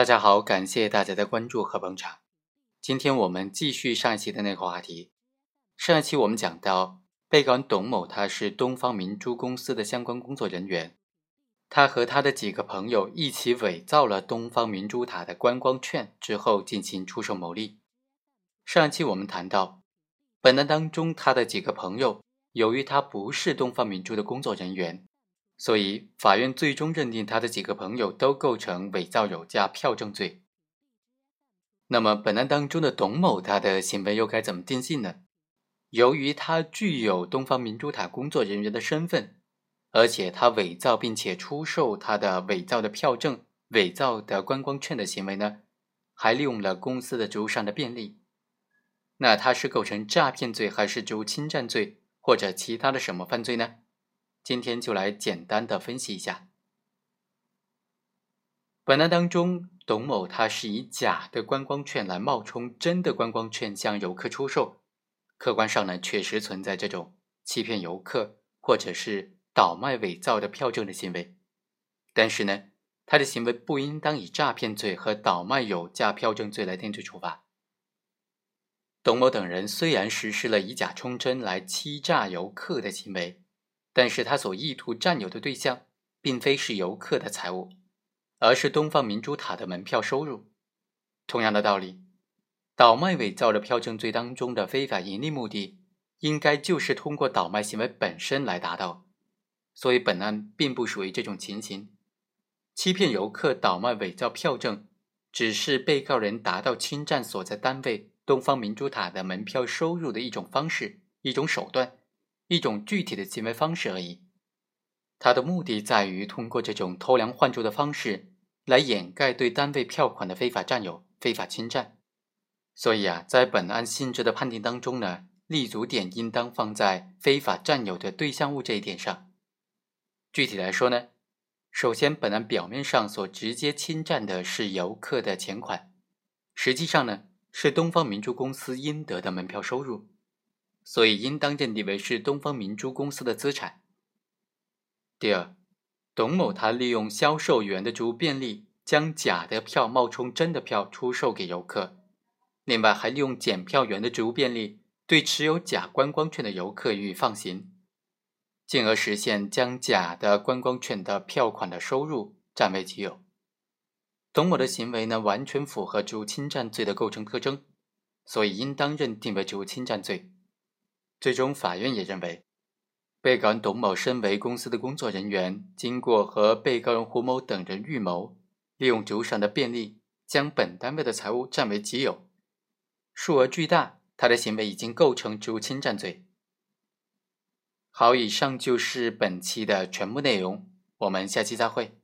大家好，感谢大家的关注和捧场。今天我们继续上一期的那个话题。上一期我们讲到，被告人董某他是东方明珠公司的相关工作人员，他和他的几个朋友一起伪造了东方明珠塔的观光券之后进行出售牟利。上一期我们谈到，本案当中他的几个朋友，由于他不是东方明珠的工作人员。所以，法院最终认定他的几个朋友都构成伪造有价票证罪。那么，本案当中的董某，他的行为又该怎么定性呢？由于他具有东方明珠塔工作人员的身份，而且他伪造并且出售他的伪造的票证、伪造的观光券的行为呢，还利用了公司的职务上的便利，那他是构成诈骗罪，还是职务侵占罪，或者其他的什么犯罪呢？今天就来简单的分析一下。本案当中，董某他是以假的观光券来冒充真的观光券向游客出售，客观上呢确实存在这种欺骗游客或者是倒卖伪造的票证的行为，但是呢，他的行为不应当以诈骗罪和倒卖有价票证罪来定罪处罚。董某等人虽然实施了以假充真来欺诈游客的行为。但是他所意图占有的对象，并非是游客的财物，而是东方明珠塔的门票收入。同样的道理，倒卖伪造的票证罪当中的非法盈利目的，应该就是通过倒卖行为本身来达到。所以本案并不属于这种情形，欺骗游客倒卖伪造票证，只是被告人达到侵占所在单位东方明珠塔的门票收入的一种方式、一种手段。一种具体的行为方式而已，它的目的在于通过这种偷梁换柱的方式来掩盖对单位票款的非法占有、非法侵占。所以啊，在本案性质的判定当中呢，立足点应当放在非法占有的对象物这一点上。具体来说呢，首先，本案表面上所直接侵占的是游客的钱款，实际上呢，是东方明珠公司应得的门票收入。所以，应当认定为是东方明珠公司的资产。第二，董某他利用销售员的职务便利，将假的票冒充真的票出售给游客；另外，还利用检票员的职务便利，对持有假观光券的游客予以放行，进而实现将假的观光券的票款的收入占为己有。董某的行为呢，完全符合职务侵占罪的构成特征，所以应当认定为职务侵占罪。最终，法院也认为，被告人董某身为公司的工作人员，经过和被告人胡某等人预谋，利用职务上的便利，将本单位的财物占为己有，数额巨大，他的行为已经构成职务侵占罪。好，以上就是本期的全部内容，我们下期再会。